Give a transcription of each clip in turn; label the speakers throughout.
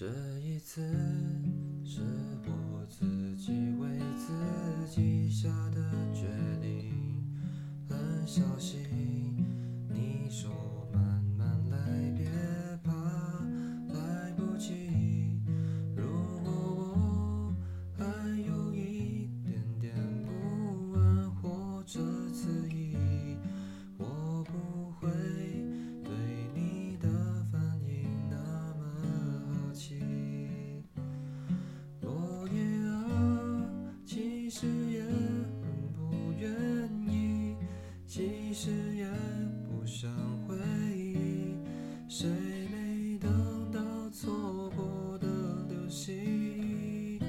Speaker 1: 这一次是我自己为自己下的决定，很小心。其实也很不愿意，其实也不想回忆，谁没等到错过的流星？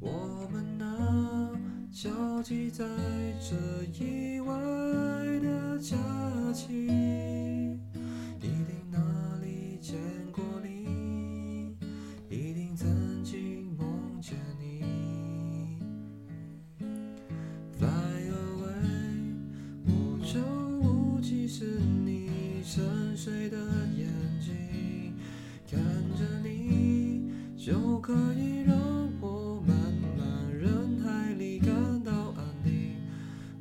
Speaker 1: 我们啊，交集在这意外谁的眼睛，看着你就可以让我茫茫人海里感到安定。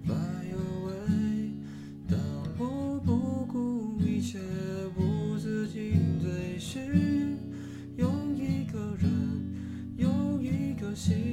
Speaker 1: Fly away，当我不顾一切，不自禁追寻，用一个人，用一颗心。